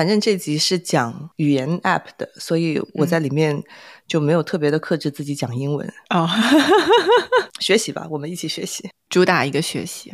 反正这集是讲语言 App 的，所以我在里面就没有特别的克制自己讲英文哦，学习吧，我们一起学习，主打一个学习。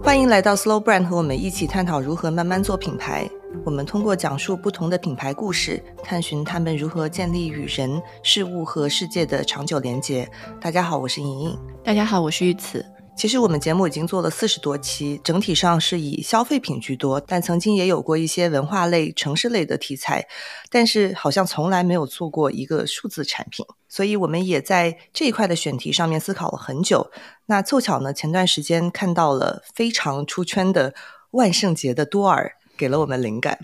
欢迎来到 Slow Brand，和我们一起探讨如何慢慢做品牌。我们通过讲述不同的品牌故事，探寻他们如何建立与人、事物和世界的长久连结。大家好，我是莹莹。大家好，我是玉慈。其实我们节目已经做了四十多期，整体上是以消费品居多，但曾经也有过一些文化类、城市类的题材，但是好像从来没有做过一个数字产品。所以我们也在这一块的选题上面思考了很久。那凑巧呢，前段时间看到了非常出圈的万圣节的多尔。给了我们灵感，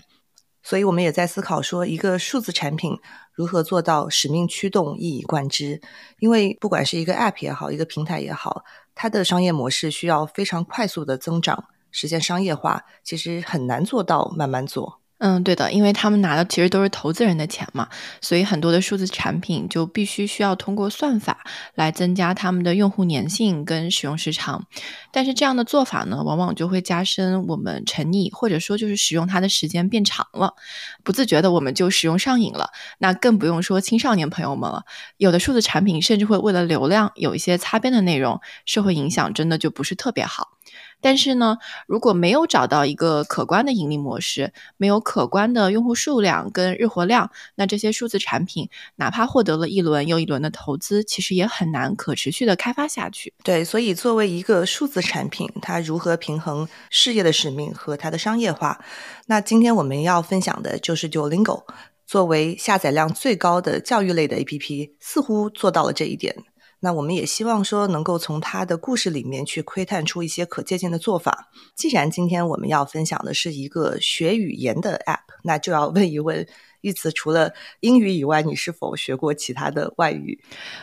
所以我们也在思考说，一个数字产品如何做到使命驱动、一以贯之。因为不管是一个 App 也好，一个平台也好，它的商业模式需要非常快速的增长，实现商业化，其实很难做到慢慢做。嗯，对的，因为他们拿的其实都是投资人的钱嘛，所以很多的数字产品就必须需要通过算法来增加他们的用户粘性跟使用时长。但是这样的做法呢，往往就会加深我们沉溺，或者说就是使用它的时间变长了，不自觉的我们就使用上瘾了。那更不用说青少年朋友们了，有的数字产品甚至会为了流量有一些擦边的内容，社会影响真的就不是特别好。但是呢，如果没有找到一个可观的盈利模式，没有可观的用户数量跟日活量，那这些数字产品哪怕获得了一轮又一轮的投资，其实也很难可持续的开发下去。对，所以作为一个数字产品，它如何平衡事业的使命和它的商业化？那今天我们要分享的就是 Duolingo，作为下载量最高的教育类的 APP，似乎做到了这一点。那我们也希望说，能够从他的故事里面去窥探出一些可借鉴的做法。既然今天我们要分享的是一个学语言的 App，那就要问一问。玉慈，除了英语以外，你是否学过其他的外语？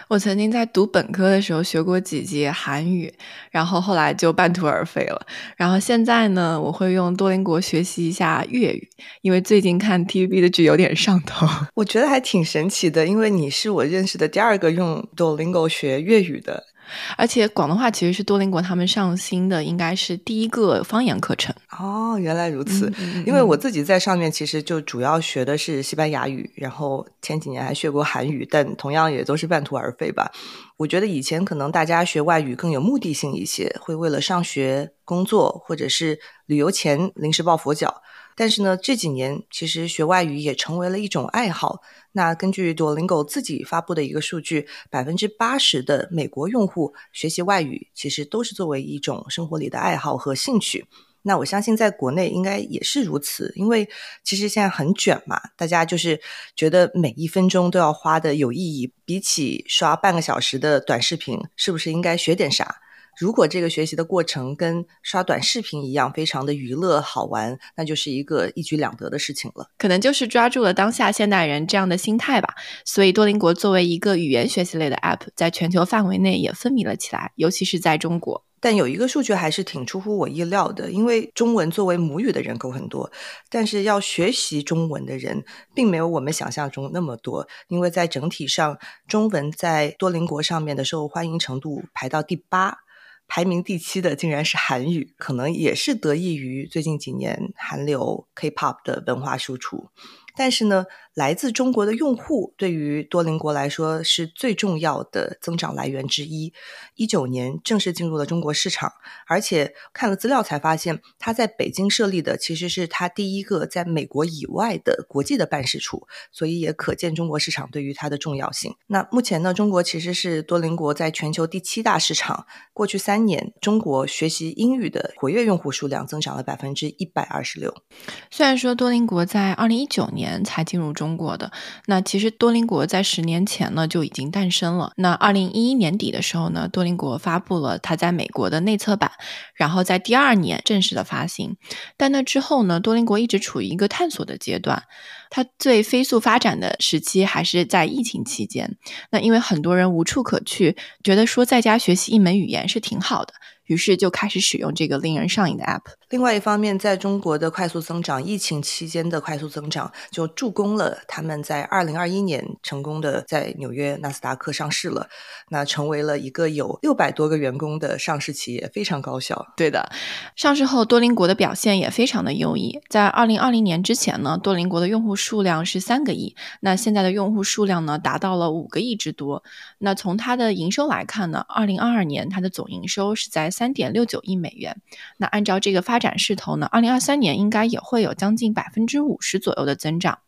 我曾经在读本科的时候学过几节韩语，然后后来就半途而废了。然后现在呢，我会用多邻国学习一下粤语，因为最近看 TVB 的剧有点上头。我觉得还挺神奇的，因为你是我认识的第二个用多邻国学粤语的。而且广东话其实是多邻国他们上新的，应该是第一个方言课程。哦，原来如此。因为我自己在上面其实就主要学的是西班牙语，然后前几年还学过韩语，但同样也都是半途而废吧。我觉得以前可能大家学外语更有目的性一些，会为了上学、工作或者是旅游前临时抱佛脚。但是呢，这几年其实学外语也成为了一种爱好。那根据 Duolingo 自己发布的一个数据，百分之八十的美国用户学习外语其实都是作为一种生活里的爱好和兴趣。那我相信在国内应该也是如此，因为其实现在很卷嘛，大家就是觉得每一分钟都要花的有意义。比起刷半个小时的短视频，是不是应该学点啥？如果这个学习的过程跟刷短视频一样，非常的娱乐好玩，那就是一个一举两得的事情了。可能就是抓住了当下现代人这样的心态吧。所以多邻国作为一个语言学习类的 App，在全球范围内也风靡了起来，尤其是在中国。但有一个数据还是挺出乎我意料的，因为中文作为母语的人口很多，但是要学习中文的人并没有我们想象中那么多。因为在整体上，中文在多邻国上面的受欢迎程度排到第八。排名第七的竟然是韩语，可能也是得益于最近几年韩流 K-pop 的文化输出。但是呢，来自中国的用户对于多邻国来说是最重要的增长来源之一。一九年正式进入了中国市场，而且看了资料才发现，他在北京设立的其实是他第一个在美国以外的国际的办事处，所以也可见中国市场对于它的重要性。那目前呢，中国其实是多邻国在全球第七大市场。过去三年，中国学习英语的活跃用户数量增长了百分之一百二十六。虽然说多邻国在二零一九年。才进入中中国的那其实多邻国在十年前呢就已经诞生了。那二零一一年底的时候呢，多邻国发布了它在美国的内测版，然后在第二年正式的发行。但那之后呢，多邻国一直处于一个探索的阶段。它最飞速发展的时期还是在疫情期间。那因为很多人无处可去，觉得说在家学习一门语言是挺好的，于是就开始使用这个令人上瘾的 app。另外一方面，在中国的快速增长，疫情期间的快速增长，就助攻了他们在二零二一年成功的在纽约纳斯达克上市了，那成为了一个有六百多个员工的上市企业，非常高效。对的，上市后多邻国的表现也非常的优异。在二零二零年之前呢，多邻国的用户数量是三个亿，那现在的用户数量呢达到了五个亿之多。那从它的营收来看呢，二零二二年它的总营收是在三点六九亿美元。那按照这个发展势头呢，二零二三年应该也会有将近百分之五十左右的增长。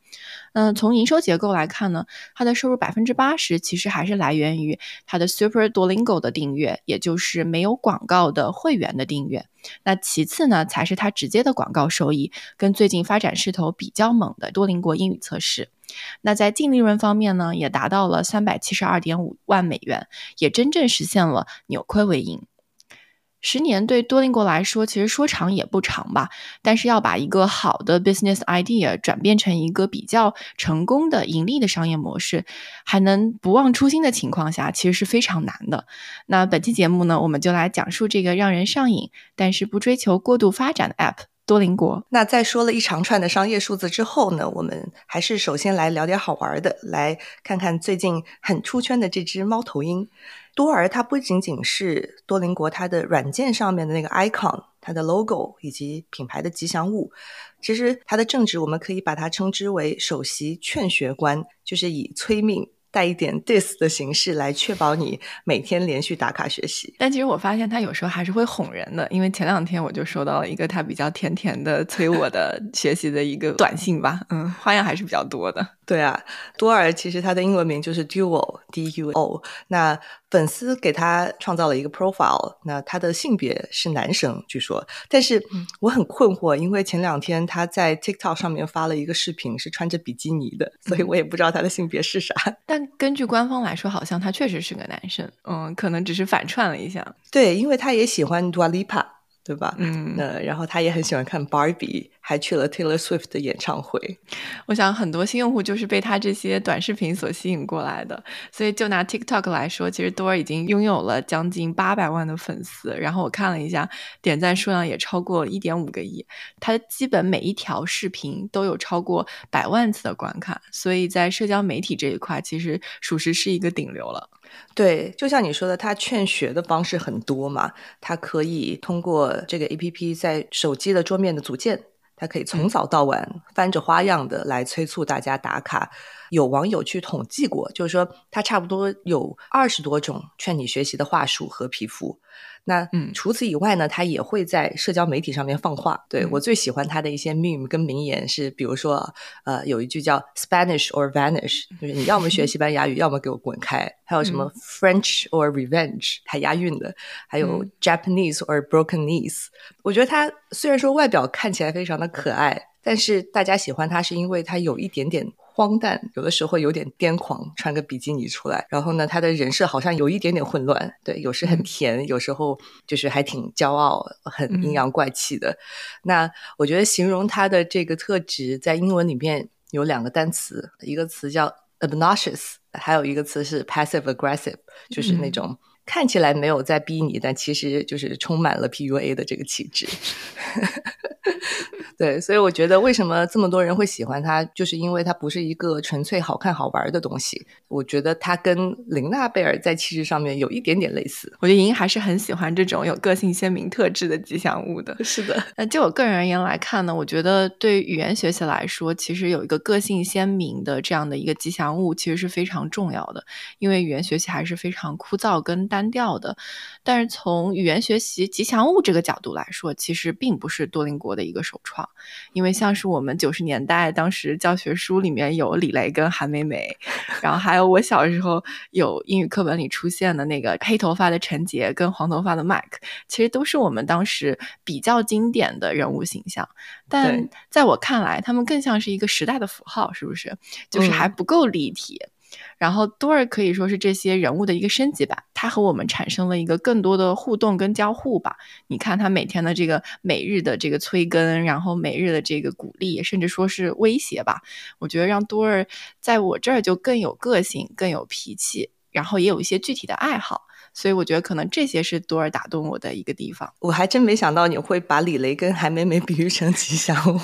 嗯，从营收结构来看呢，它的收入百分之八十其实还是来源于它的 Super Duolingo 的订阅，也就是没有广告的会员的订阅。那其次呢，才是它直接的广告收益，跟最近发展势头比较猛的多邻国英语测试。那在净利润方面呢，也达到了三百七十二点五万美元，也真正实现了扭亏为盈。十年对多邻国来说，其实说长也不长吧。但是要把一个好的 business idea 转变成一个比较成功的盈利的商业模式，还能不忘初心的情况下，其实是非常难的。那本期节目呢，我们就来讲述这个让人上瘾，但是不追求过度发展的 app 多邻国。那在说了一长串的商业数字之后呢，我们还是首先来聊点好玩的，来看看最近很出圈的这只猫头鹰。多尔它不仅仅是多邻国它的软件上面的那个 icon，它的 logo 以及品牌的吉祥物，其实它的正职我们可以把它称之为首席劝学官，就是以催命。带一点 dis 的形式来确保你每天连续打卡学习，但其实我发现他有时候还是会哄人的，因为前两天我就收到了一个他比较甜甜的催我的学习的一个短信吧，嗯，花样还是比较多的。对啊，多尔其实他的英文名就是 Duo，D U O。那粉丝给他创造了一个 profile，那他的性别是男生，据说。但是我很困惑，因为前两天他在 TikTok 上面发了一个视频，是穿着比基尼的，所以我也不知道他的性别是啥。但根据官方来说，好像他确实是个男生，嗯，可能只是反串了一下。对，因为他也喜欢 Dua Lipa，对吧？嗯，那然后他也很喜欢看 Barbie。还去了 Taylor Swift 的演唱会，我想很多新用户就是被他这些短视频所吸引过来的。所以就拿 TikTok 来说，其实多尔已经拥有了将近八百万的粉丝，然后我看了一下，点赞数量也超过一点五个亿。他基本每一条视频都有超过百万次的观看，所以在社交媒体这一块，其实属实是一个顶流了。对，就像你说的，他劝学的方式很多嘛，他可以通过这个 APP 在手机的桌面的组件。他可以从早到晚翻着花样的来催促大家打卡。有网友去统计过，就是说他差不多有二十多种劝你学习的话术和皮肤。那嗯，除此以外呢，他也会在社交媒体上面放话。对我最喜欢他的一些 meme 跟名言是，比如说呃，有一句叫 Spanish or vanish，就是你要么学西班牙语，要么给我滚开。还有什么 French or revenge，还押韵的。还有 Japanese or broken knees。我觉得他虽然说外表看起来非常的可爱，但是大家喜欢他是因为他有一点点。荒诞，有的时候有点癫狂，穿个比基尼出来。然后呢，他的人设好像有一点点混乱。对，有时很甜，有时候就是还挺骄傲、很阴阳怪气的。那我觉得形容他的这个特质，在英文里面有两个单词，一个词叫 obnoxious，还有一个词是 passive aggressive，就是那种看起来没有在逼你，但其实就是充满了 PUA 的这个气质。对，所以我觉得为什么这么多人会喜欢它，就是因为它不是一个纯粹好看好玩的东西。我觉得它跟琳娜贝尔在气质上面有一点点类似。我觉得莹还是很喜欢这种有个性鲜明特质的吉祥物的。是的，那就我个人而言来看呢，我觉得对语言学习来说，其实有一个个性鲜明的这样的一个吉祥物，其实是非常重要的。因为语言学习还是非常枯燥跟单调的。但是从语言学习吉祥物这个角度来说，其实并不是多邻国的一个首创。因为像是我们九十年代当时教学书里面有李雷跟韩梅梅，然后还有我小时候有英语课本里出现的那个黑头发的陈杰跟黄头发的 Mike，其实都是我们当时比较经典的人物形象。但在我看来，他们更像是一个时代的符号，是不是？就是还不够立体。然后多尔可以说是这些人物的一个升级版，他和我们产生了一个更多的互动跟交互吧。你看他每天的这个每日的这个催更，然后每日的这个鼓励，甚至说是威胁吧。我觉得让多尔在我这儿就更有个性，更有脾气，然后也有一些具体的爱好。所以我觉得可能这些是多尔打动我的一个地方。我还真没想到你会把李雷跟韩梅梅比喻成吉祥物，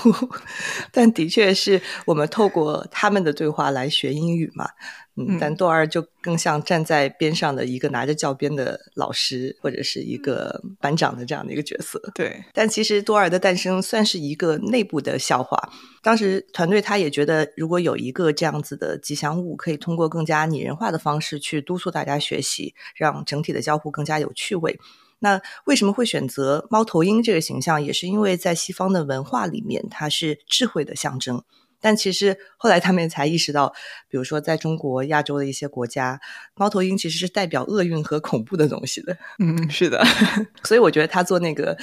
但的确是我们透过他们的对话来学英语嘛。嗯，但多尔就更像站在边上的一个拿着教鞭的老师，或者是一个班长的这样的一个角色。对，但其实多尔的诞生算是一个内部的笑话。当时团队他也觉得，如果有一个这样子的吉祥物，可以通过更加拟人化的方式去督促大家学习，让整体的交互更加有趣味。那为什么会选择猫头鹰这个形象？也是因为在西方的文化里面，它是智慧的象征。但其实后来他们才意识到，比如说在中国、亚洲的一些国家，猫头鹰其实是代表厄运和恐怖的东西的。嗯，是的。所以我觉得他做那个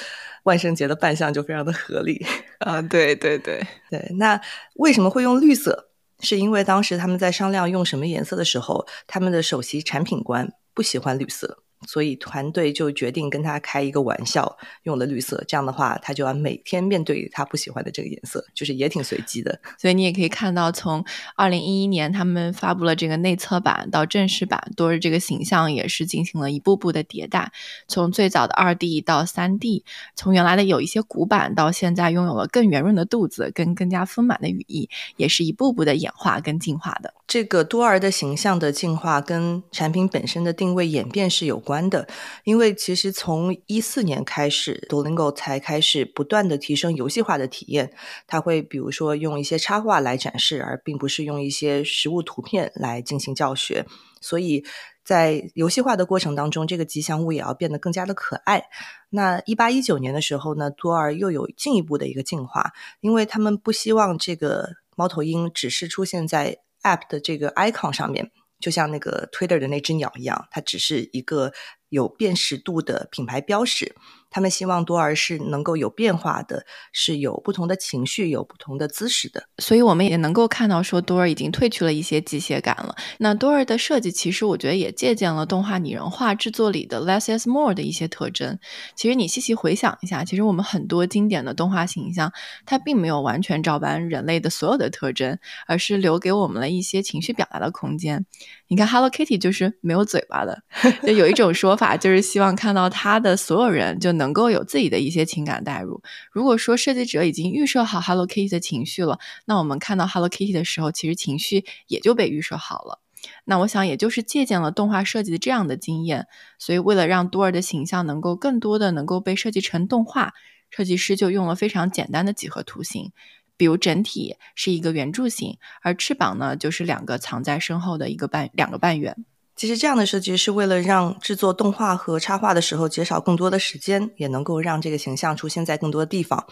万圣节的扮相就非常的合理。啊，对对对对。那为什么会用绿色？是因为当时他们在商量用什么颜色的时候，他们的首席产品官不喜欢绿色。所以团队就决定跟他开一个玩笑，用了绿色。这样的话，他就要每天面对他不喜欢的这个颜色，就是也挺随机的。所以你也可以看到，从二零一一年他们发布了这个内测版到正式版，多日这个形象也是进行了一步步的迭代。从最早的二 D 到三 D，从原来的有一些古板，到现在拥有了更圆润的肚子跟更加丰满的羽翼，也是一步步的演化跟进化的。这个多儿的形象的进化跟产品本身的定位演变是有关的，因为其实从一四年开始，Duolingo 才开始不断的提升游戏化的体验。它会比如说用一些插画来展示，而并不是用一些实物图片来进行教学。所以在游戏化的过程当中，这个吉祥物也要变得更加的可爱。那一八一九年的时候呢，多尔又有进一步的一个进化，因为他们不希望这个猫头鹰只是出现在。App 的这个 icon 上面，就像那个 Twitter 的那只鸟一样，它只是一个有辨识度的品牌标识。他们希望多尔是能够有变化的，是有不同的情绪、有不同的姿势的。所以我们也能够看到，说多尔已经褪去了一些机械感了。那多尔的设计，其实我觉得也借鉴了动画拟人化制作里的 less is more 的一些特征。其实你细细回想一下，其实我们很多经典的动画形象，它并没有完全照搬人类的所有的特征，而是留给我们了一些情绪表达的空间。你看 Hello Kitty 就是没有嘴巴的，就有一种说法，就是希望看到它的所有人就能。能够有自己的一些情感代入。如果说设计者已经预设好 Hello Kitty 的情绪了，那我们看到 Hello Kitty 的时候，其实情绪也就被预设好了。那我想，也就是借鉴了动画设计的这样的经验，所以为了让多尔的形象能够更多的能够被设计成动画，设计师就用了非常简单的几何图形，比如整体是一个圆柱形，而翅膀呢就是两个藏在身后的一个半两个半圆。其实这样的设计是为了让制作动画和插画的时候减少更多的时间，也能够让这个形象出现在更多的地方。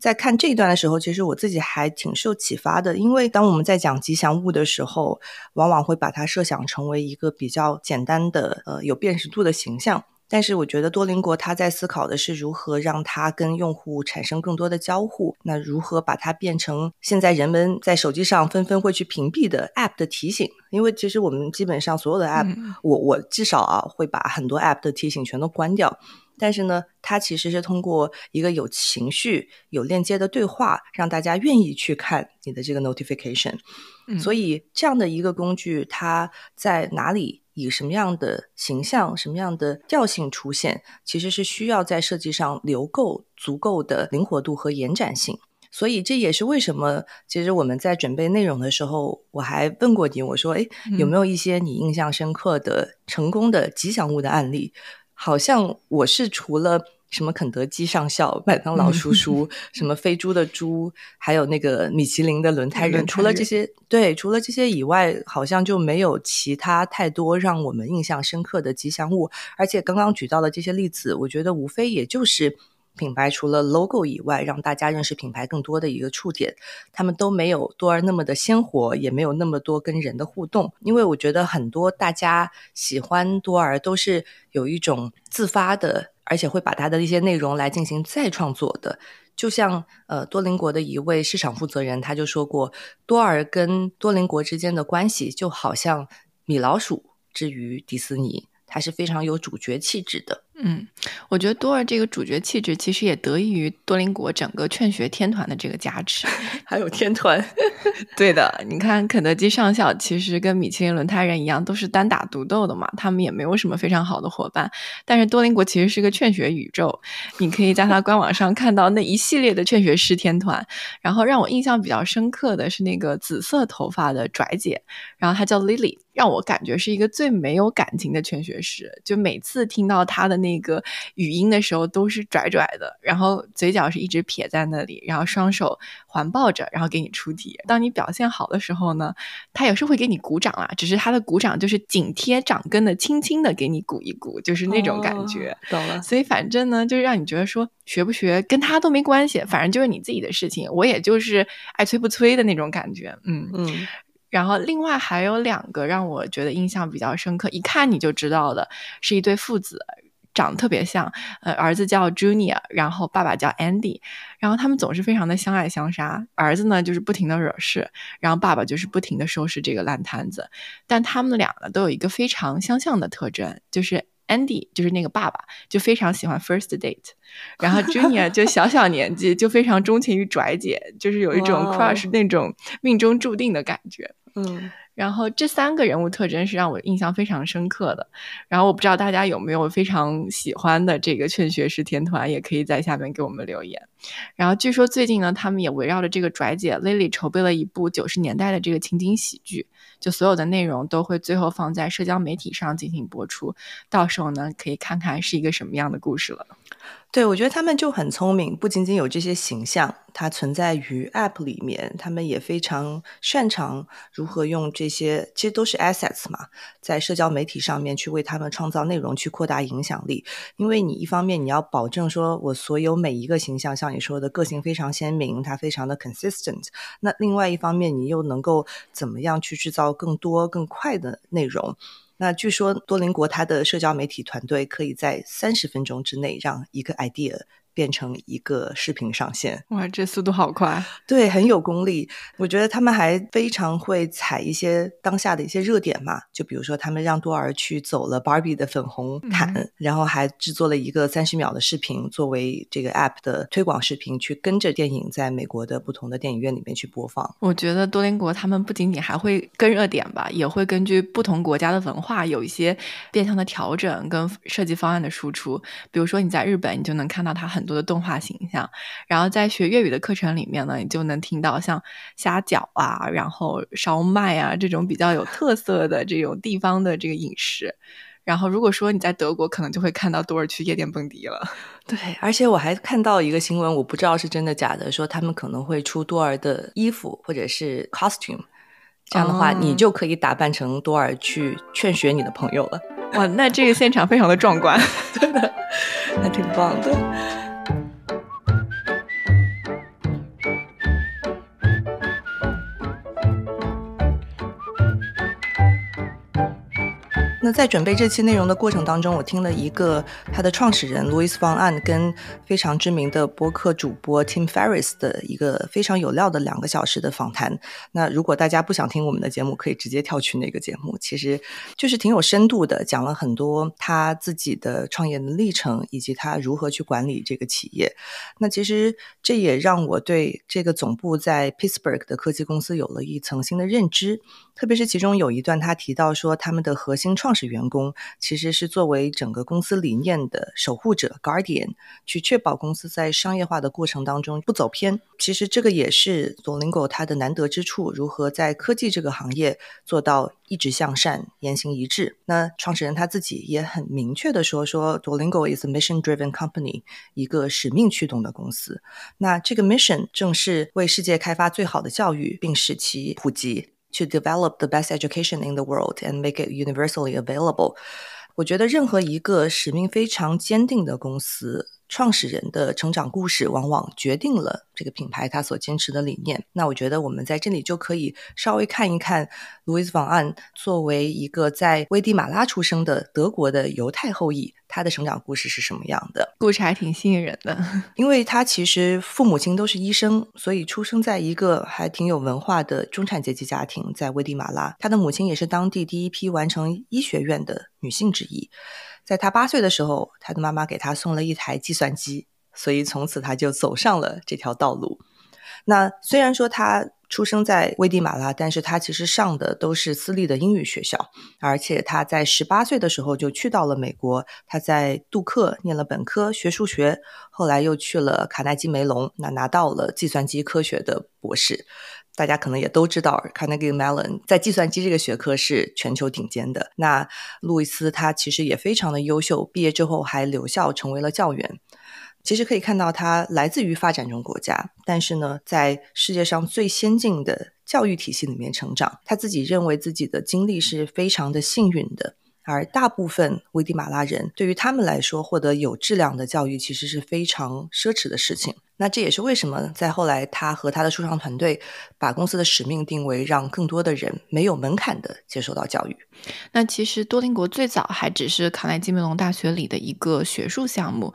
在看这一段的时候，其实我自己还挺受启发的，因为当我们在讲吉祥物的时候，往往会把它设想成为一个比较简单的、呃有辨识度的形象。但是我觉得多邻国他在思考的是如何让它跟用户产生更多的交互，那如何把它变成现在人们在手机上纷纷会去屏蔽的 App 的提醒？因为其实我们基本上所有的 App，我我至少啊会把很多 App 的提醒全都关掉。但是呢，它其实是通过一个有情绪、有链接的对话，让大家愿意去看你的这个 notification。所以这样的一个工具，它在哪里？以什么样的形象、什么样的调性出现，其实是需要在设计上留够足够的灵活度和延展性。所以这也是为什么，其实我们在准备内容的时候，我还问过你，我说：“哎，有没有一些你印象深刻的成功的吉祥物的案例？”好像我是除了。什么肯德基上校、麦当劳叔叔，什么飞猪的猪，还有那个米其林的轮胎人，除了这些，对，除了这些以外，好像就没有其他太多让我们印象深刻的吉祥物。而且刚刚举到的这些例子，我觉得无非也就是品牌除了 logo 以外，让大家认识品牌更多的一个触点。他们都没有多尔那么的鲜活，也没有那么多跟人的互动。因为我觉得很多大家喜欢多尔，都是有一种自发的。而且会把它的一些内容来进行再创作的，就像呃多邻国的一位市场负责人，他就说过，多尔跟多邻国之间的关系就好像米老鼠之于迪士尼，它是非常有主角气质的。嗯，我觉得多尔这个主角气质其实也得益于多邻国整个劝学天团的这个加持，还有天团。对的，你看肯德基上校其实跟米其林轮胎人一样，都是单打独斗的嘛，他们也没有什么非常好的伙伴。但是多邻国其实是个劝学宇宙，你可以在他官网上看到那一系列的劝学师天团。然后让我印象比较深刻的是那个紫色头发的拽姐，然后她叫 Lily。让我感觉是一个最没有感情的劝学师，就每次听到他的那个语音的时候都是拽拽的，然后嘴角是一直撇在那里，然后双手环抱着，然后给你出题。当你表现好的时候呢，他也是会给你鼓掌啊，只是他的鼓掌就是紧贴掌根的，轻轻的给你鼓一鼓，就是那种感觉。懂了。所以反正呢，就是让你觉得说学不学跟他都没关系，反正就是你自己的事情，我也就是爱催不催的那种感觉。嗯嗯。然后，另外还有两个让我觉得印象比较深刻，一看你就知道的，是一对父子，长得特别像。呃，儿子叫 Junior，然后爸爸叫 Andy，然后他们总是非常的相爱相杀。儿子呢，就是不停的惹事，然后爸爸就是不停的收拾这个烂摊子。但他们俩呢，都有一个非常相像的特征，就是 Andy 就是那个爸爸，就非常喜欢 first date，然后 Junior 就小小年纪就非常钟情于拽姐，就是有一种 crush 那种命中注定的感觉。嗯，然后这三个人物特征是让我印象非常深刻的。然后我不知道大家有没有非常喜欢的这个劝学师天团，也可以在下面给我们留言。然后据说最近呢，他们也围绕着这个拽姐 Lily 筹备了一部九十年代的这个情景喜剧，就所有的内容都会最后放在社交媒体上进行播出，到时候呢可以看看是一个什么样的故事了。对，我觉得他们就很聪明，不仅仅有这些形象，它存在于 App 里面，他们也非常擅长如何用这些，其实都是 assets 嘛，在社交媒体上面去为他们创造内容，去扩大影响力。因为你一方面你要保证说我所有每一个形象，像你说的个性非常鲜明，它非常的 consistent，那另外一方面你又能够怎么样去制造更多更快的内容？那据说多邻国它的社交媒体团队可以在三十分钟之内让一个 idea。变成一个视频上线，哇，这速度好快！对，很有功力。我觉得他们还非常会踩一些当下的一些热点嘛，就比如说他们让多尔去走了 Barbie 的粉红毯，然后还制作了一个三十秒的视频作为这个 app 的推广视频，去跟着电影在美国的不同的电影院里面去播放。我觉得多邻国他们不仅仅还会跟热点吧，也会根据不同国家的文化有一些变相的调整跟设计方案的输出。比如说你在日本，你就能看到它很。很多的动画形象，然后在学粤语的课程里面呢，你就能听到像虾饺啊，然后烧麦啊这种比较有特色的这种地方的这个饮食。然后如果说你在德国，可能就会看到多尔去夜店蹦迪了。对，而且我还看到一个新闻，我不知道是真的假的，说他们可能会出多尔的衣服或者是 costume，这样的话你就可以打扮成多尔去劝学你的朋友了。哇，那这个现场非常的壮观，真的 还挺棒的。那在准备这期内容的过程当中，我听了一个他的创始人 Louis Van An 跟非常知名的播客主播 Tim Ferris 的一个非常有料的两个小时的访谈。那如果大家不想听我们的节目，可以直接跳去那个节目，其实就是挺有深度的，讲了很多他自己的创业的历程，以及他如何去管理这个企业。那其实这也让我对这个总部在 Pittsburgh 的科技公司有了一层新的认知。特别是其中有一段，他提到说，他们的核心创始员工其实是作为整个公司理念的守护者 （guardian），去确保公司在商业化的过程当中不走偏。其实这个也是 Dolingo 它的难得之处，如何在科技这个行业做到一直向善、言行一致。那创始人他自己也很明确的说：“说 Dolingo is a mission-driven company，一个使命驱动的公司。那这个 mission 正是为世界开发最好的教育，并使其普及。” To develop the best education in the world and make it universally available，我觉得任何一个使命非常坚定的公司，创始人的成长故事往往决定了这个品牌它所坚持的理念。那我觉得我们在这里就可以稍微看一看路易斯·方案作为一个在危地马拉出生的德国的犹太后裔。他的成长故事是什么样的。故事还挺吸引人的，因为他其实父母亲都是医生，所以出生在一个还挺有文化的中产阶级家庭，在危地马拉。他的母亲也是当地第一批完成医学院的女性之一。在他八岁的时候，他的妈妈给他送了一台计算机，所以从此他就走上了这条道路。那虽然说他。出生在危地马拉，但是他其实上的都是私立的英语学校，而且他在十八岁的时候就去到了美国。他在杜克念了本科学数学，后来又去了卡耐基梅隆，那拿到了计算机科学的博士。大家可能也都知道，Carnegie melon 在计算机这个学科是全球顶尖的。那路易斯他其实也非常的优秀，毕业之后还留校成为了教员。其实可以看到，他来自于发展中国家，但是呢，在世界上最先进的教育体系里面成长。他自己认为自己的经历是非常的幸运的，而大部分危地马拉人对于他们来说，获得有质量的教育其实是非常奢侈的事情。那这也是为什么在后来，他和他的初创团队把公司的使命定为让更多的人没有门槛的接受到教育。那其实多邻国最早还只是卡耐基梅隆大学里的一个学术项目。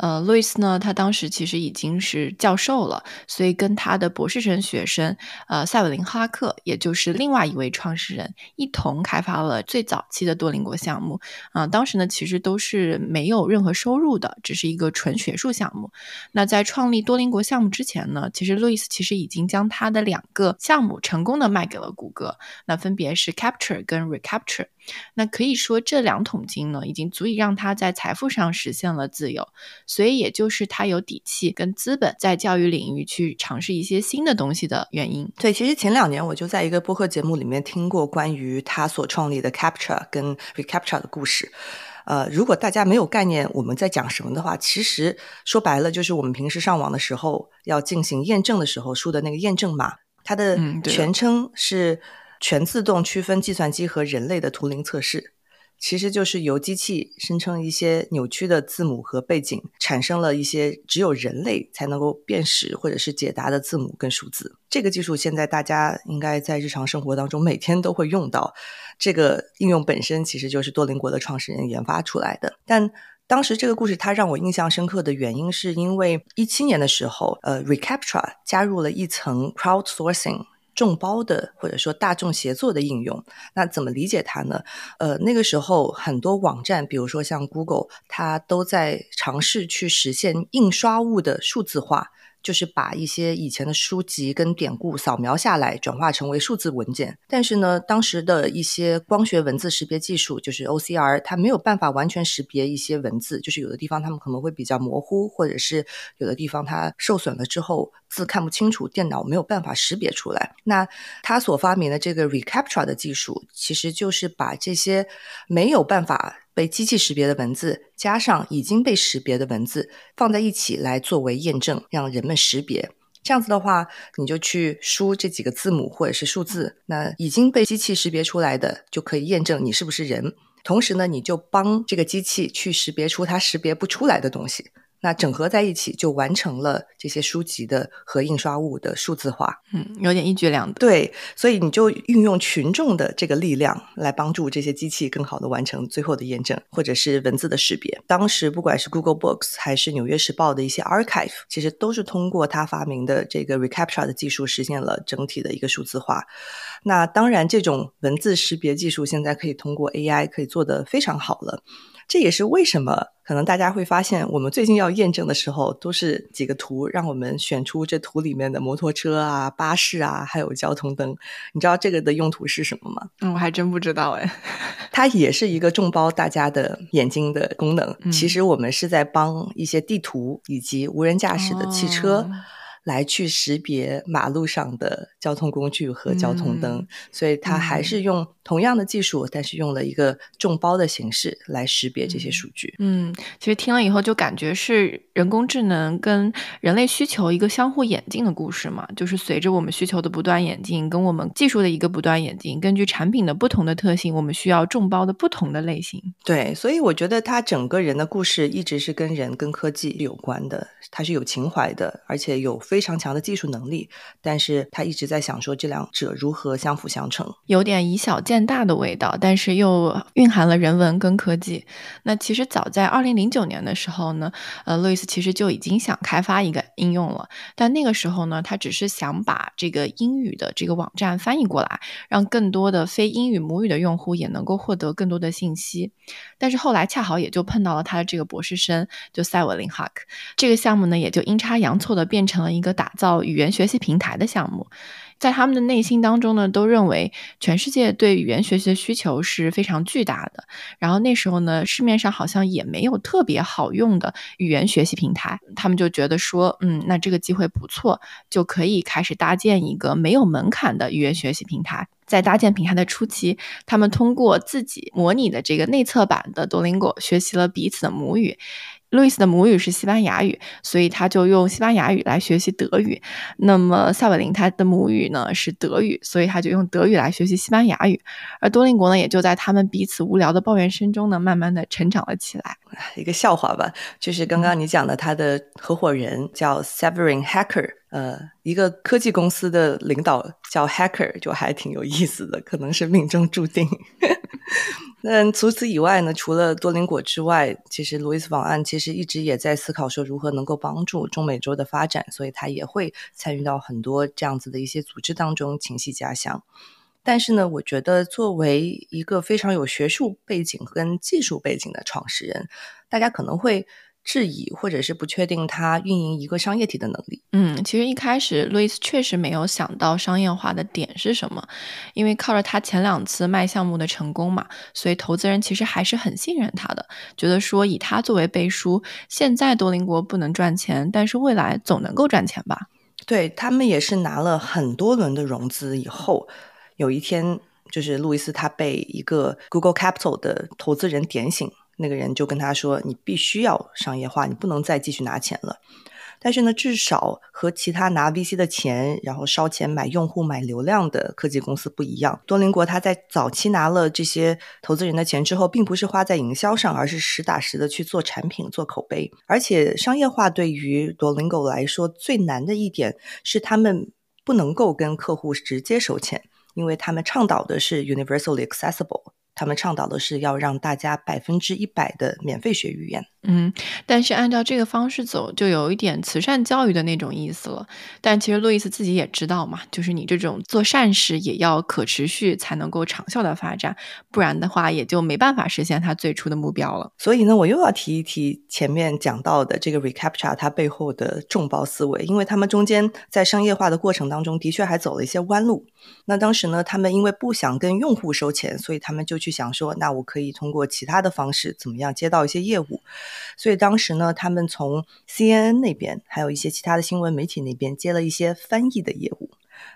呃，路易斯呢，他当时其实已经是教授了，所以跟他的博士生学生，呃，塞韦林哈克，也就是另外一位创始人，一同开发了最早期的多邻国项目。啊，当时呢，其实都是没有任何收入的，只是一个纯学术项目。那在创立多邻国项目之前呢，其实路易斯其实已经将他的两个项目成功的卖给了谷歌，那分别是 Capture 跟 Recapture。那可以说，这两桶金呢，已经足以让他在财富上实现了自由。所以，也就是他有底气跟资本在教育领域去尝试一些新的东西的原因。对，其实前两年我就在一个播客节目里面听过关于他所创立的 Capture 跟 Recapture 的故事。呃，如果大家没有概念我们在讲什么的话，其实说白了就是我们平时上网的时候要进行验证的时候输的那个验证码，它的全称是。全自动区分计算机和人类的图灵测试，其实就是由机器生成一些扭曲的字母和背景，产生了一些只有人类才能够辨识或者是解答的字母跟数字。这个技术现在大家应该在日常生活当中每天都会用到。这个应用本身其实就是多邻国的创始人研发出来的。但当时这个故事它让我印象深刻的原因，是因为一七年的时候，呃，Recaptcha 加入了一层 crowdsourcing。众包的或者说大众协作的应用，那怎么理解它呢？呃，那个时候很多网站，比如说像 Google，它都在尝试去实现印刷物的数字化。就是把一些以前的书籍跟典故扫描下来，转化成为数字文件。但是呢，当时的一些光学文字识别技术，就是 OCR，它没有办法完全识别一些文字。就是有的地方他们可能会比较模糊，或者是有的地方它受损了之后字看不清楚，电脑没有办法识别出来。那他所发明的这个 Recaptcha 的技术，其实就是把这些没有办法。被机器识别的文字加上已经被识别的文字放在一起来作为验证，让人们识别。这样子的话，你就去输这几个字母或者是数字，那已经被机器识别出来的就可以验证你是不是人。同时呢，你就帮这个机器去识别出它识别不出来的东西。那整合在一起，就完成了这些书籍的和印刷物的数字化。嗯，有点一举两得。对，所以你就运用群众的这个力量来帮助这些机器更好的完成最后的验证，或者是文字的识别。当时不管是 Google Books 还是纽约时报的一些 archive，其实都是通过他发明的这个 Recaptcha 的技术实现了整体的一个数字化。那当然，这种文字识别技术现在可以通过 AI 可以做得非常好了。这也是为什么可能大家会发现，我们最近要验证的时候，都是几个图，让我们选出这图里面的摩托车啊、巴士啊，还有交通灯。你知道这个的用途是什么吗？嗯，我还真不知道哎。它也是一个众包大家的眼睛的功能。其实我们是在帮一些地图以及无人驾驶的汽车。来去识别马路上的交通工具和交通灯，所以它还是用同样的技术，但是用了一个众包的形式来识别这些数据。嗯，其实听了以后就感觉是人工智能跟人类需求一个相互演进的故事嘛，就是随着我们需求的不断演进，跟我们技术的一个不断演进，根据产品的不同的特性，我们需要众包的不同的类型。对，所以我觉得它整个人的故事一直是跟人跟科技有关的，它是有情怀的，而且有。非常强的技术能力，但是他一直在想说这两者如何相辅相成，有点以小见大的味道，但是又蕴含了人文跟科技。那其实早在二零零九年的时候呢，呃，路易斯其实就已经想开发一个应用了，但那个时候呢，他只是想把这个英语的这个网站翻译过来，让更多的非英语母语的用户也能够获得更多的信息。但是后来恰好也就碰到了他的这个博士生，就塞韦林哈克，这个项目呢也就阴差阳错的变成了一一个打造语言学习平台的项目。在他们的内心当中呢，都认为全世界对语言学习的需求是非常巨大的。然后那时候呢，市面上好像也没有特别好用的语言学习平台，他们就觉得说，嗯，那这个机会不错，就可以开始搭建一个没有门槛的语言学习平台。在搭建平台的初期，他们通过自己模拟的这个内测版的多邻国学习了彼此的母语。路易斯的母语是西班牙语，所以他就用西班牙语来学习德语。那么萨韦林他的母语呢是德语，所以他就用德语来学习西班牙语。而多邻国呢，也就在他们彼此无聊的抱怨声中呢，慢慢的成长了起来。一个笑话吧，就是刚刚你讲的，他的合伙人叫 Severin Hacker，呃，一个科技公司的领导叫 Hacker，就还挺有意思的，可能是命中注定。那除此以外呢？除了多林果之外，其实路易斯·网案其实一直也在思考说如何能够帮助中美洲的发展，所以他也会参与到很多这样子的一些组织当中，情系家乡。但是呢，我觉得作为一个非常有学术背景跟技术背景的创始人，大家可能会。质疑或者是不确定他运营一个商业体的能力。嗯，其实一开始路易斯确实没有想到商业化的点是什么，因为靠着他前两次卖项目的成功嘛，所以投资人其实还是很信任他的，觉得说以他作为背书，现在多邻国不能赚钱，但是未来总能够赚钱吧？对他们也是拿了很多轮的融资以后，有一天就是路易斯他被一个 Google Capital 的投资人点醒。那个人就跟他说：“你必须要商业化，你不能再继续拿钱了。但是呢，至少和其他拿 VC 的钱，然后烧钱买用户、买流量的科技公司不一样。多邻国他在早期拿了这些投资人的钱之后，并不是花在营销上，而是实打实的去做产品、做口碑。而且商业化对于多邻国来说最难的一点是，他们不能够跟客户直接收钱，因为他们倡导的是 universally accessible。”他们倡导的是要让大家百分之一百的免费学语言。嗯，但是按照这个方式走，就有一点慈善教育的那种意思了。但其实路易斯自己也知道嘛，就是你这种做善事也要可持续，才能够长效的发展，不然的话也就没办法实现他最初的目标了。所以呢，我又要提一提前面讲到的这个 Recaptcha 它背后的众包思维，因为他们中间在商业化的过程当中，的确还走了一些弯路。那当时呢，他们因为不想跟用户收钱，所以他们就去想说，那我可以通过其他的方式，怎么样接到一些业务。所以当时呢，他们从 CNN 那边，还有一些其他的新闻媒体那边接了一些翻译的业务。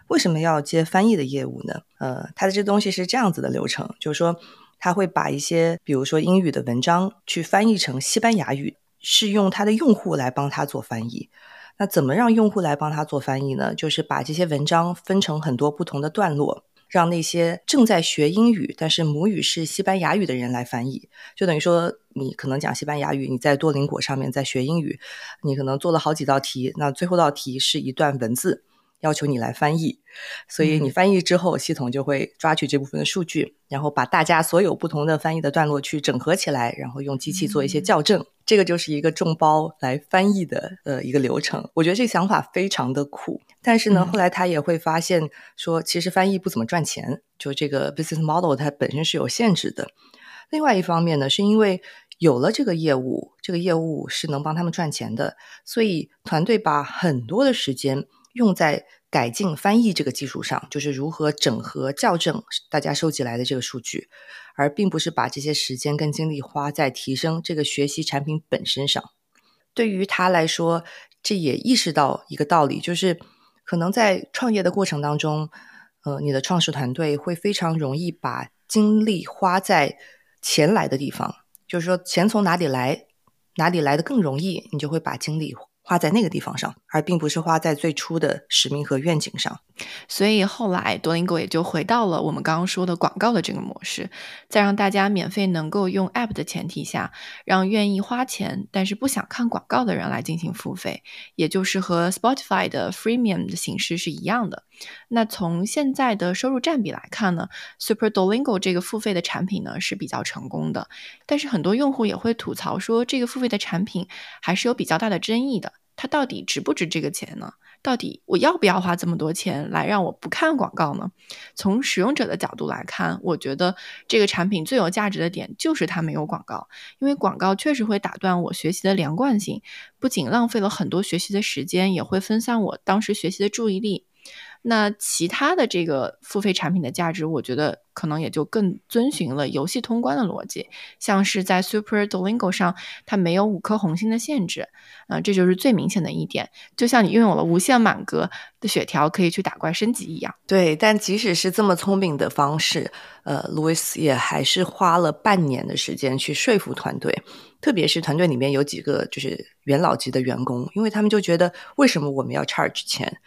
为什么要接翻译的业务呢？呃，他的这东西是这样子的流程，就是说，他会把一些，比如说英语的文章去翻译成西班牙语，是用他的用户来帮他做翻译。那怎么让用户来帮他做翻译呢？就是把这些文章分成很多不同的段落。让那些正在学英语但是母语是西班牙语的人来翻译，就等于说你可能讲西班牙语，你在多邻国上面在学英语，你可能做了好几道题，那最后道题是一段文字，要求你来翻译，所以你翻译之后，系统就会抓取这部分的数据，然后把大家所有不同的翻译的段落去整合起来，然后用机器做一些校正。这个就是一个众包来翻译的呃一个流程，我觉得这个想法非常的酷。但是呢，后来他也会发现说，其实翻译不怎么赚钱，就这个 business model 它本身是有限制的。另外一方面呢，是因为有了这个业务，这个业务是能帮他们赚钱的，所以团队把很多的时间用在改进翻译这个技术上，就是如何整合校正大家收集来的这个数据。而并不是把这些时间跟精力花在提升这个学习产品本身上。对于他来说，这也意识到一个道理，就是可能在创业的过程当中，呃，你的创始团队会非常容易把精力花在钱来的地方，就是说钱从哪里来，哪里来的更容易，你就会把精力花在那个地方上，而并不是花在最初的使命和愿景上。所以后来多邻国也就回到了我们刚刚说的广告的这个模式，在让大家免费能够用 App 的前提下，让愿意花钱但是不想看广告的人来进行付费，也就是和 Spotify 的 Freemium 的形式是一样的。那从现在的收入占比来看呢，Super Duolingo 这个付费的产品呢是比较成功的，但是很多用户也会吐槽说，这个付费的产品还是有比较大的争议的。它到底值不值这个钱呢？到底我要不要花这么多钱来让我不看广告呢？从使用者的角度来看，我觉得这个产品最有价值的点就是它没有广告，因为广告确实会打断我学习的连贯性，不仅浪费了很多学习的时间，也会分散我当时学习的注意力。那其他的这个付费产品的价值，我觉得可能也就更遵循了游戏通关的逻辑，像是在 Super Duolingo 上，它没有五颗红心的限制，啊，这就是最明显的一点，就像你拥有了无限满格的血条可以去打怪升级一样。对，但即使是这么聪明的方式，呃，Louis 也还是花了半年的时间去说服团队，特别是团队里面有几个就是元老级的员工，因为他们就觉得为什么我们要 charge 钱？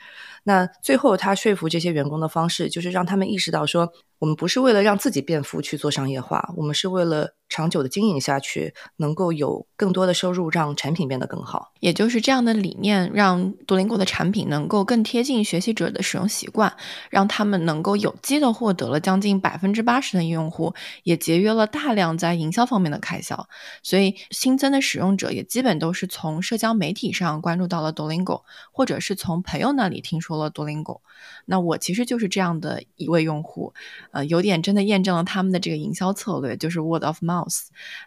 那最后，他说服这些员工的方式，就是让他们意识到说。我们不是为了让自己变富去做商业化，我们是为了长久的经营下去，能够有更多的收入，让产品变得更好。也就是这样的理念，让多邻国的产品能够更贴近学习者的使用习惯，让他们能够有机的获得了将近百分之八十的用户，也节约了大量在营销方面的开销。所以新增的使用者也基本都是从社交媒体上关注到了多邻国，或者是从朋友那里听说了多邻国。那我其实就是这样的一位用户。呃，有点真的验证了他们的这个营销策略，就是 word of mouth。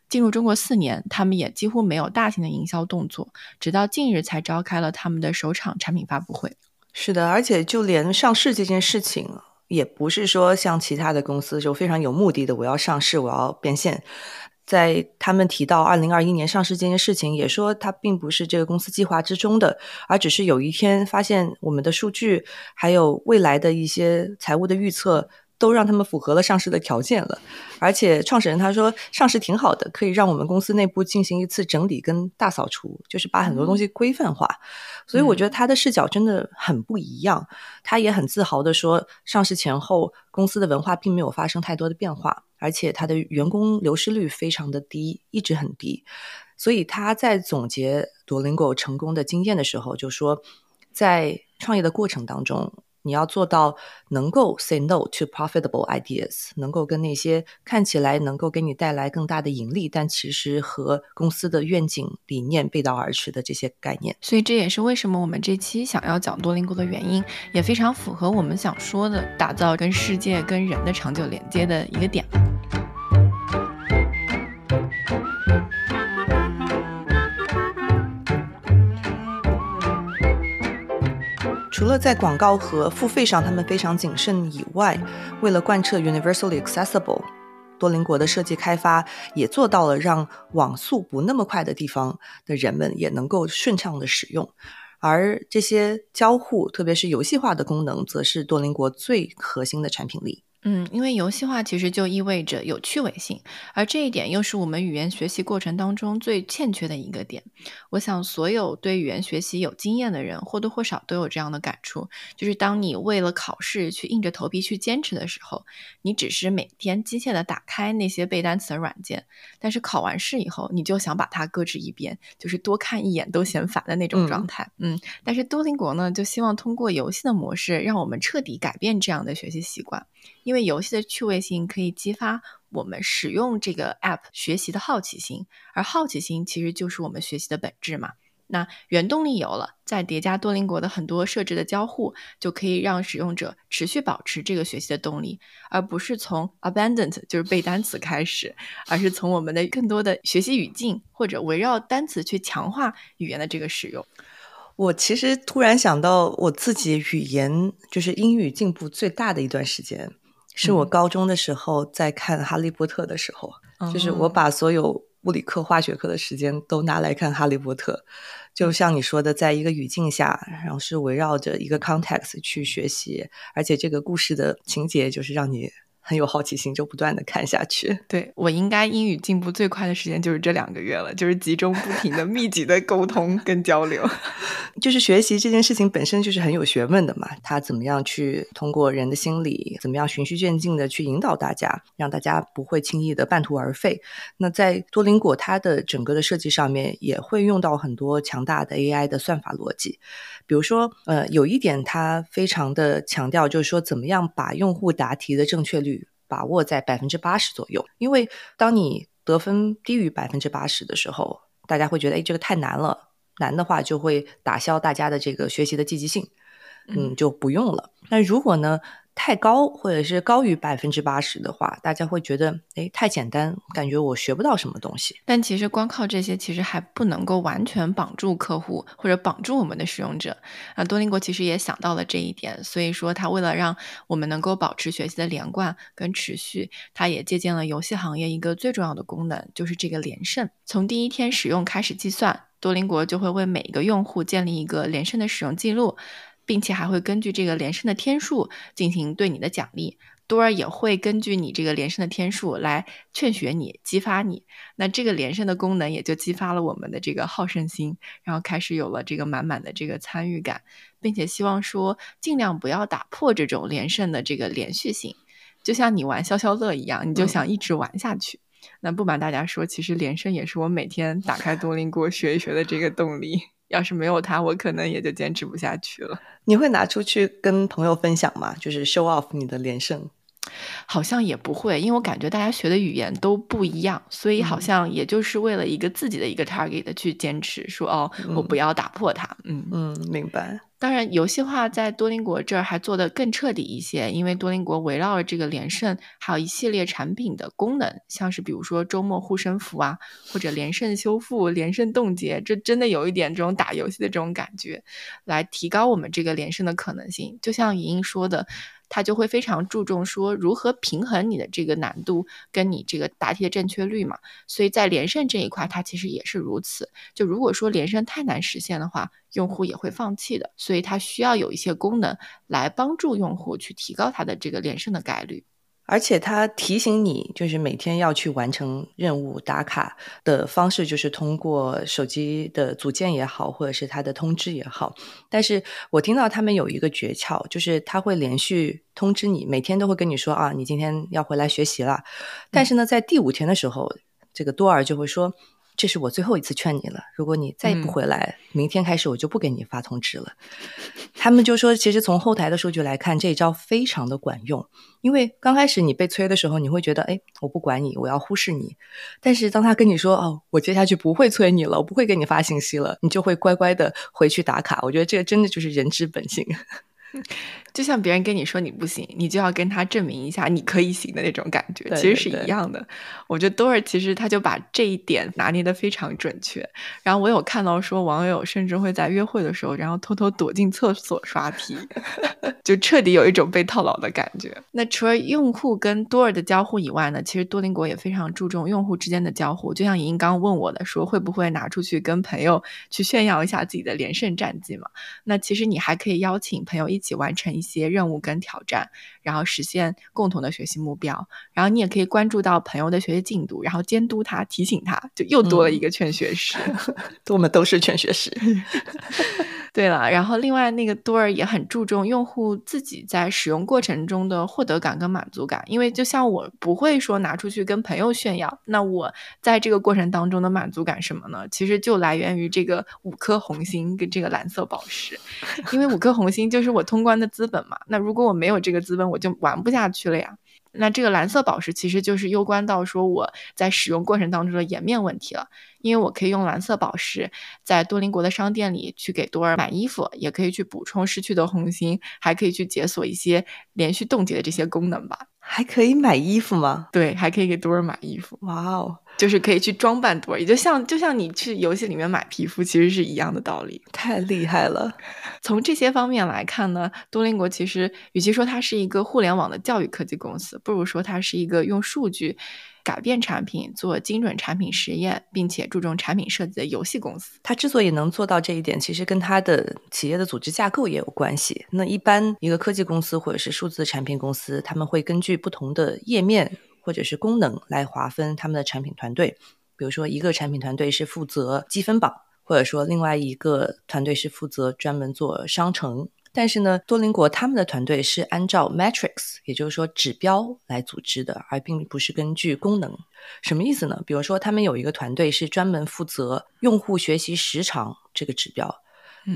进入中国四年，他们也几乎没有大型的营销动作，直到近日才召开了他们的首场产品发布会。是的，而且就连上市这件事情，也不是说像其他的公司就非常有目的的，我要上市，我要变现。在他们提到二零二一年上市这件事情，也说它并不是这个公司计划之中的，而只是有一天发现我们的数据还有未来的一些财务的预测。都让他们符合了上市的条件了，而且创始人他说上市挺好的，可以让我们公司内部进行一次整理跟大扫除，就是把很多东西规范化。所以我觉得他的视角真的很不一样。他也很自豪的说，上市前后公司的文化并没有发生太多的变化，而且他的员工流失率非常的低，一直很低。所以他在总结多邻国成功的经验的时候，就说在创业的过程当中。你要做到能够 say no to profitable ideas，能够跟那些看起来能够给你带来更大的盈利，但其实和公司的愿景理念背道而驰的这些概念。所以这也是为什么我们这期想要讲多邻国的原因，也非常符合我们想说的，打造跟世界、跟人的长久连接的一个点。除了在广告和付费上他们非常谨慎以外，为了贯彻 universally accessible，多邻国的设计开发也做到了让网速不那么快的地方的人们也能够顺畅的使用。而这些交互，特别是游戏化的功能，则是多邻国最核心的产品力。嗯，因为游戏化其实就意味着有趣味性，而这一点又是我们语言学习过程当中最欠缺的一个点。我想，所有对语言学习有经验的人或多或少都有这样的感触，就是当你为了考试去硬着头皮去坚持的时候，你只是每天机械的打开那些背单词的软件，但是考完试以后，你就想把它搁置一边，就是多看一眼都嫌烦的那种状态。嗯，但是多邻国呢，就希望通过游戏的模式，让我们彻底改变这样的学习习惯。因为游戏的趣味性可以激发我们使用这个 app 学习的好奇心，而好奇心其实就是我们学习的本质嘛。那原动力有了，再叠加多邻国的很多设置的交互，就可以让使用者持续保持这个学习的动力，而不是从 abandoned 就是背单词开始，而是从我们的更多的学习语境或者围绕单词去强化语言的这个使用。我其实突然想到，我自己语言就是英语进步最大的一段时间，是我高中的时候在看《哈利波特》的时候，就是我把所有物理课、化学课的时间都拿来看《哈利波特》，就像你说的，在一个语境下，然后是围绕着一个 context 去学习，而且这个故事的情节就是让你很有好奇心，就不断的看下去。对我应该英语进步最快的时间就是这两个月了，就是集中不停的、密集的沟通跟交流。就是学习这件事情本身就是很有学问的嘛，他怎么样去通过人的心理，怎么样循序渐进的去引导大家，让大家不会轻易的半途而废。那在多邻国，它的整个的设计上面也会用到很多强大的 AI 的算法逻辑。比如说，呃，有一点它非常的强调，就是说怎么样把用户答题的正确率把握在百分之八十左右。因为当你得分低于百分之八十的时候，大家会觉得，哎，这个太难了，难的话就会打消大家的这个学习的积极性，嗯，就不用了。那如果呢？太高，或者是高于百分之八十的话，大家会觉得，哎，太简单，感觉我学不到什么东西。但其实光靠这些，其实还不能够完全绑住客户或者绑住我们的使用者。啊，多邻国其实也想到了这一点，所以说他为了让我们能够保持学习的连贯跟持续，他也借鉴了游戏行业一个最重要的功能，就是这个连胜。从第一天使用开始计算，多邻国就会为每一个用户建立一个连胜的使用记录。并且还会根据这个连胜的天数进行对你的奖励，多尔也会根据你这个连胜的天数来劝学你、激发你。那这个连胜的功能也就激发了我们的这个好胜心，然后开始有了这个满满的这个参与感，并且希望说尽量不要打破这种连胜的这个连续性。就像你玩消消乐一样，你就想一直玩下去。那不瞒大家说，其实连胜也是我每天打开多邻国学一学的这个动力。要是没有它，我可能也就坚持不下去了。你会拿出去跟朋友分享吗？就是 show off 你的连胜？好像也不会，因为我感觉大家学的语言都不一样，所以好像也就是为了一个自己的一个 target 去坚持，说哦，我不要打破它。嗯嗯，明白。当然，游戏化在多邻国这儿还做得更彻底一些，因为多邻国围绕着这个连胜，还有一系列产品的功能，像是比如说周末护身符啊，或者连胜修复、连胜冻结，这真的有一点这种打游戏的这种感觉，来提高我们这个连胜的可能性。就像莹莹说的。他就会非常注重说如何平衡你的这个难度跟你这个答题的正确率嘛，所以在连胜这一块，它其实也是如此。就如果说连胜太难实现的话，用户也会放弃的，所以它需要有一些功能来帮助用户去提高它的这个连胜的概率。而且它提醒你，就是每天要去完成任务打卡的方式，就是通过手机的组件也好，或者是它的通知也好。但是我听到他们有一个诀窍，就是它会连续通知你，每天都会跟你说啊，你今天要回来学习了。但是呢，在第五天的时候，这个多尔就会说。这是我最后一次劝你了。如果你再不回来，明天开始我就不给你发通知了。他们就说，其实从后台的数据来看，这一招非常的管用。因为刚开始你被催的时候，你会觉得，哎，我不管你，我要忽视你。但是当他跟你说，哦，我接下去不会催你了，我不会给你发信息了，你就会乖乖的回去打卡。我觉得这个真的就是人之本性。就像别人跟你说你不行，你就要跟他证明一下你可以行的那种感觉，其实是一样的。我觉得多尔其实他就把这一点拿捏的非常准确。然后我有看到说网友甚至会在约会的时候，然后偷偷躲进厕所刷题，就彻底有一种被套牢的感觉。那除了用户跟多尔的交互以外呢，其实多邻国也非常注重用户之间的交互。就像莹莹刚问我的说，会不会拿出去跟朋友去炫耀一下自己的连胜战绩嘛？那其实你还可以邀请朋友一起完成。一些任务跟挑战，然后实现共同的学习目标。然后你也可以关注到朋友的学习进度，然后监督他、提醒他，就又多了一个劝学师。我们都是劝学师。对了，然后另外那个多尔也很注重用户自己在使用过程中的获得感跟满足感，因为就像我不会说拿出去跟朋友炫耀，那我在这个过程当中的满足感什么呢？其实就来源于这个五颗红心跟这个蓝色宝石，因为五颗红心就是我通关的资本嘛。那如果我没有这个资本，我就玩不下去了呀。那这个蓝色宝石其实就是攸关到说我在使用过程当中的颜面问题了，因为我可以用蓝色宝石在多邻国的商店里去给多尔买衣服，也可以去补充失去的红心，还可以去解锁一些连续冻结的这些功能吧。还可以买衣服吗？对，还可以给多尔买衣服。哇哦！就是可以去装扮多，也就像就像你去游戏里面买皮肤，其实是一样的道理。太厉害了！从这些方面来看呢，多邻国其实与其说它是一个互联网的教育科技公司，不如说它是一个用数据。改变产品、做精准产品实验，并且注重产品设计的游戏公司。它之所以能做到这一点，其实跟它的企业的组织架构也有关系。那一般一个科技公司或者是数字产品公司，他们会根据不同的页面或者是功能来划分他们的产品团队。比如说，一个产品团队是负责积分榜，或者说另外一个团队是负责专门做商城。但是呢，多邻国他们的团队是按照 metrics，也就是说指标来组织的，而并不是根据功能。什么意思呢？比如说，他们有一个团队是专门负责用户学习时长这个指标，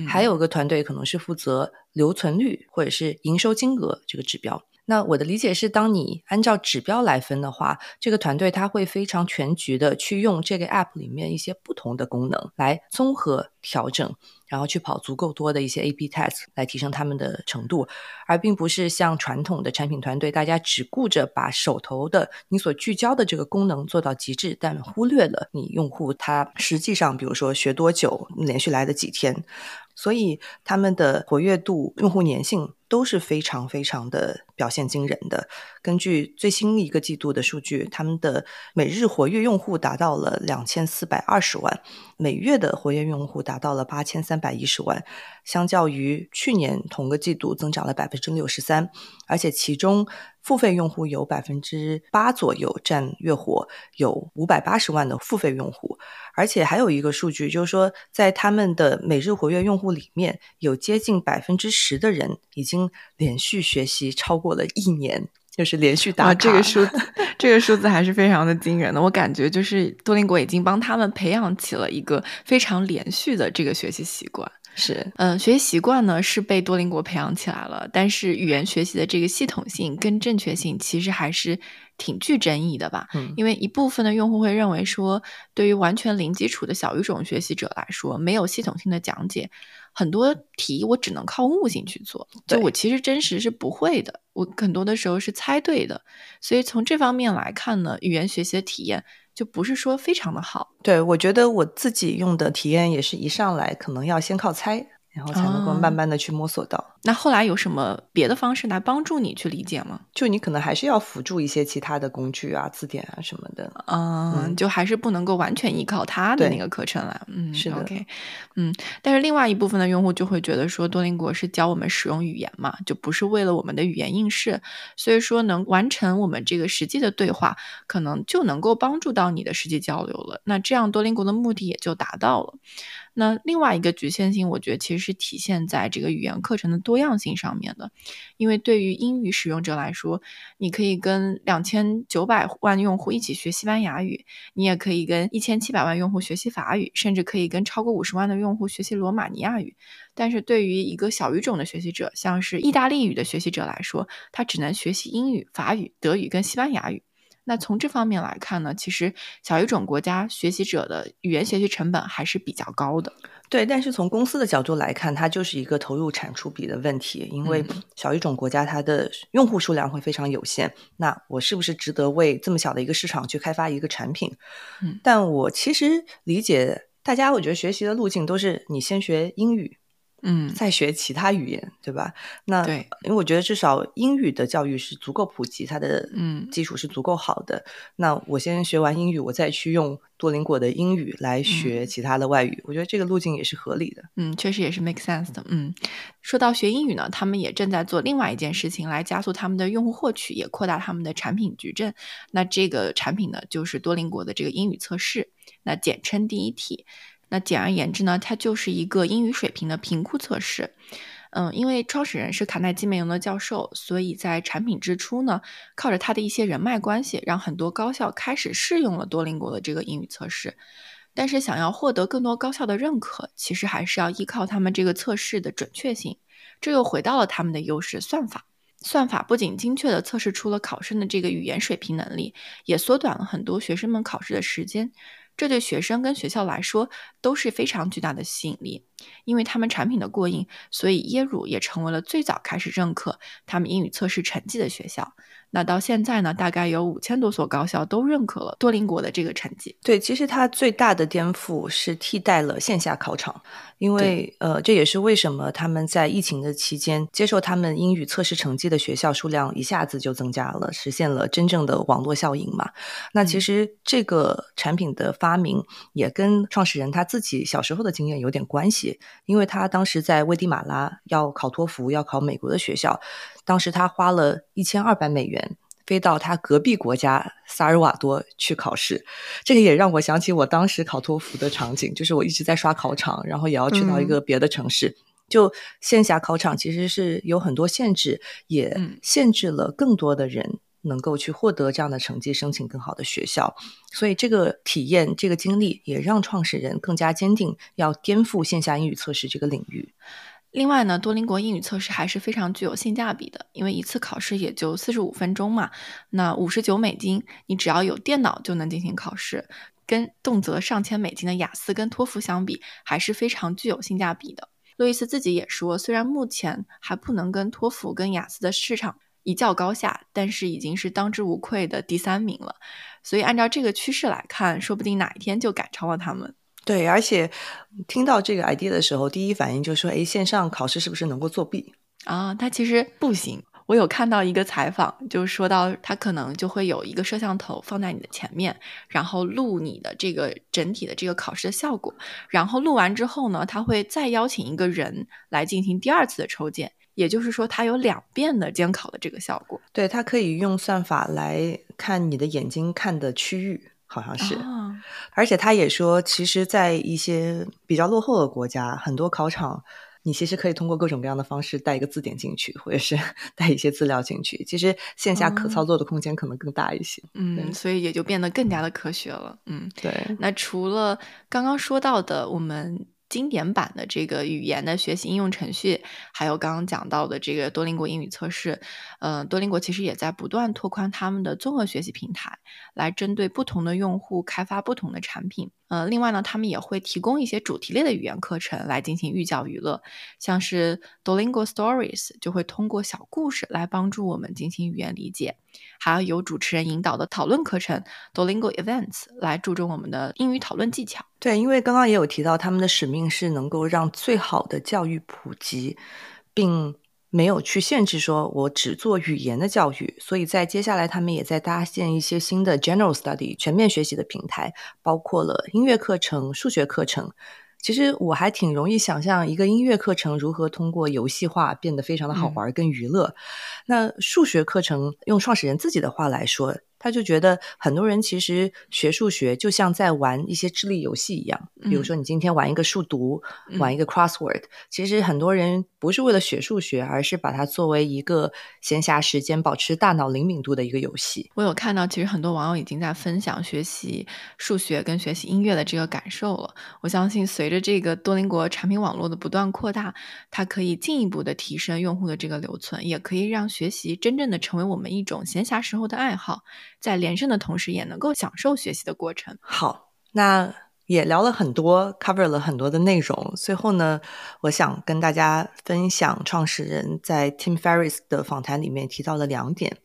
还有个团队可能是负责留存率或者是营收金额这个指标。那我的理解是，当你按照指标来分的话，这个团队他会非常全局的去用这个 app 里面一些不同的功能来综合调整。然后去跑足够多的一些 A P test 来提升他们的程度，而并不是像传统的产品团队，大家只顾着把手头的你所聚焦的这个功能做到极致，但忽略了你用户他实际上，比如说学多久，连续来的几天，所以他们的活跃度、用户粘性都是非常非常的表现惊人的。根据最新一个季度的数据，他们的每日活跃用户达到了两千四百二十万，每月的活跃用户达到了八千三百一十万，相较于去年同个季度增长了百分之六十三，而且其中付费用户有百分之八左右占月活，有五百八十万的付费用户，而且还有一个数据就是说，在他们的每日活跃用户里面有接近百分之十的人已经连续学习超过了一年。就是连续打卡，这个数字，这个数字还是非常的惊人的。我感觉就是多邻国已经帮他们培养起了一个非常连续的这个学习习惯。是，嗯，学习习惯呢是被多邻国培养起来了，但是语言学习的这个系统性跟正确性其实还是挺具争议的吧？嗯，因为一部分的用户会认为说，对于完全零基础的小语种学习者来说，没有系统性的讲解。很多题我只能靠悟性去做，就我其实真实是不会的，我很多的时候是猜对的，所以从这方面来看呢，语言学习的体验就不是说非常的好。对我觉得我自己用的体验也是一上来可能要先靠猜。然后才能够慢慢的去摸索到。那后来有什么别的方式来帮助你去理解吗？就你可能还是要辅助一些其他的工具啊、字典啊什么的。嗯，就还是不能够完全依靠他的那个课程来。嗯，是的。OK，嗯，但是另外一部分的用户就会觉得说，多邻国是教我们使用语言嘛，就不是为了我们的语言应试，所以说能完成我们这个实际的对话，可能就能够帮助到你的实际交流了。那这样多邻国的目的也就达到了。那另外一个局限性，我觉得其实是体现在这个语言课程的多样性上面的。因为对于英语使用者来说，你可以跟两千九百万用户一起学西班牙语，你也可以跟一千七百万用户学习法语，甚至可以跟超过五十万的用户学习罗马尼亚语。但是对于一个小语种的学习者，像是意大利语的学习者来说，他只能学习英语、法语、德语跟西班牙语。那从这方面来看呢，其实小语种国家学习者的语言学习成本还是比较高的。对，但是从公司的角度来看，它就是一个投入产出比的问题。因为小语种国家它的用户数量会非常有限，那我是不是值得为这么小的一个市场去开发一个产品？嗯，但我其实理解大家，我觉得学习的路径都是你先学英语。嗯，再学其他语言，对吧？那对，因为我觉得至少英语的教育是足够普及，它的嗯基础是足够好的。那我先学完英语，我再去用多邻国的英语来学其他的外语，我觉得这个路径也是合理的。嗯，确实也是 make sense 的。嗯，说到学英语呢，他们也正在做另外一件事情，来加速他们的用户获取，也扩大他们的产品矩阵。那这个产品呢，就是多邻国的这个英语测试，那简称第一题。那简而言之呢，它就是一个英语水平的评估测试。嗯，因为创始人是卡耐基梅隆的教授，所以在产品之初呢，靠着他的一些人脉关系，让很多高校开始试用了多邻国的这个英语测试。但是，想要获得更多高校的认可，其实还是要依靠他们这个测试的准确性。这又回到了他们的优势——算法。算法不仅精确地测试出了考生的这个语言水平能力，也缩短了很多学生们考试的时间。这对学生跟学校来说都是非常巨大的吸引力。因为他们产品的过硬，所以耶鲁也成为了最早开始认可他们英语测试成绩的学校。那到现在呢，大概有五千多所高校都认可了多邻国的这个成绩。对，其实它最大的颠覆是替代了线下考场，因为呃，这也是为什么他们在疫情的期间接受他们英语测试成绩的学校数量一下子就增加了，实现了真正的网络效应嘛。那其实这个产品的发明也跟创始人他自己小时候的经验有点关系，因为他当时在危地马拉要考托福，要考美国的学校。当时他花了一千二百美元飞到他隔壁国家萨尔瓦多去考试，这个也让我想起我当时考托福的场景，就是我一直在刷考场，然后也要去到一个别的城市。就线下考场其实是有很多限制，也限制了更多的人能够去获得这样的成绩，申请更好的学校。所以这个体验、这个经历也让创始人更加坚定要颠覆线下英语测试这个领域。另外呢，多邻国英语测试还是非常具有性价比的，因为一次考试也就四十五分钟嘛，那五十九美金，你只要有电脑就能进行考试，跟动辄上千美金的雅思跟托福相比，还是非常具有性价比的。路易斯自己也说，虽然目前还不能跟托福跟雅思的市场一较高下，但是已经是当之无愧的第三名了。所以按照这个趋势来看，说不定哪一天就赶超了他们。对，而且听到这个 idea 的时候，第一反应就是说：“哎，线上考试是不是能够作弊啊？”它其实不行。我有看到一个采访，就是说到它可能就会有一个摄像头放在你的前面，然后录你的这个整体的这个考试的效果。然后录完之后呢，他会再邀请一个人来进行第二次的抽检，也就是说，它有两遍的监考的这个效果。对，它可以用算法来看你的眼睛看的区域。好像是，而且他也说，其实，在一些比较落后的国家，很多考场，你其实可以通过各种各样的方式带一个字典进去，或者是带一些资料进去。其实线下可操作的空间可能更大一些。嗯，所以也就变得更加的科学了。嗯，对。那除了刚刚说到的，我们。经典版的这个语言的学习应用程序，还有刚刚讲到的这个多邻国英语测试，呃，多邻国其实也在不断拓宽他们的综合学习平台，来针对不同的用户开发不同的产品。呃，另外呢，他们也会提供一些主题类的语言课程来进行寓教于乐，像是 Duolingo Stories 就会通过小故事来帮助我们进行语言理解，还要有主持人引导的讨论课程 Duolingo Events 来注重我们的英语讨论技巧。对，因为刚刚也有提到，他们的使命是能够让最好的教育普及，并。没有去限制说，我只做语言的教育，所以在接下来，他们也在搭建一些新的 general study 全面学习的平台，包括了音乐课程、数学课程。其实我还挺容易想象一个音乐课程如何通过游戏化变得非常的好玩跟娱乐。那数学课程用创始人自己的话来说。他就觉得很多人其实学数学就像在玩一些智力游戏一样，比如说你今天玩一个数独，玩一个 crossword，其实很多人不是为了学数学，而是把它作为一个闲暇时间保持大脑灵敏度的一个游戏。我有看到，其实很多网友已经在分享学习数学跟学习音乐的这个感受了。我相信，随着这个多邻国产品网络的不断扩大，它可以进一步的提升用户的这个留存，也可以让学习真正的成为我们一种闲暇时候的爱好。在连胜的同时，也能够享受学习的过程。好，那也聊了很多，cover 了很多的内容。最后呢，我想跟大家分享创始人在 Tim Ferris 的访谈里面提到的两点，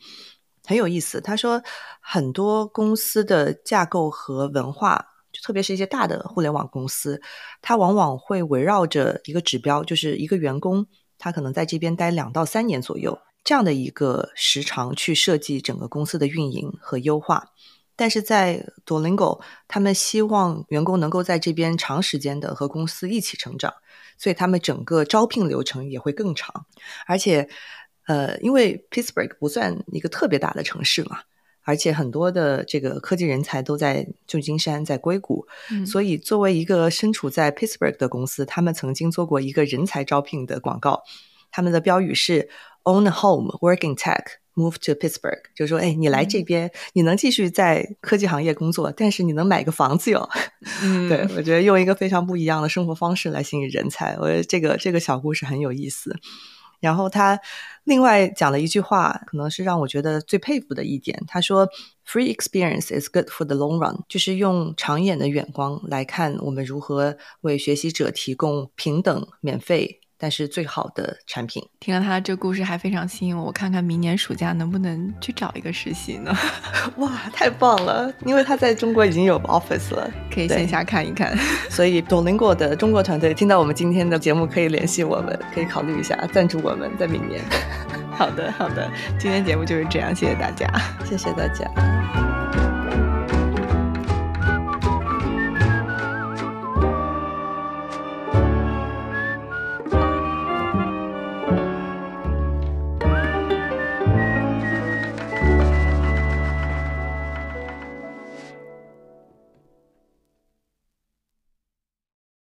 很有意思。他说，很多公司的架构和文化，就特别是一些大的互联网公司，它往往会围绕着一个指标，就是一个员工他可能在这边待两到三年左右。这样的一个时长去设计整个公司的运营和优化，但是在 Duolingo，他们希望员工能够在这边长时间的和公司一起成长，所以他们整个招聘流程也会更长。而且，呃，因为 Pittsburgh 不算一个特别大的城市嘛，而且很多的这个科技人才都在旧金山、在硅谷，所以作为一个身处在 Pittsburgh 的公司，他们曾经做过一个人才招聘的广告，他们的标语是。Own a home, Working tech, move to Pittsburgh。就说，哎，你来这边，你能继续在科技行业工作，但是你能买个房子哟。对我觉得用一个非常不一样的生活方式来吸引人才，我觉得这个这个小故事很有意思。然后他另外讲了一句话，可能是让我觉得最佩服的一点。他说：“Free experience is good for the long run。”就是用长远的眼光来看，我们如何为学习者提供平等、免费。但是最好的产品，听了他的这故事还非常吸引我。我看看明年暑假能不能去找一个实习呢？哇，太棒了！因为他在中国已经有 office 了，可以线下看一看。所以 Duolingo 的中国团队听到我们今天的节目，可以联系我们，可以考虑一下赞助我们，在明年。好的，好的，今天节目就是这样，谢谢大家，谢谢大家。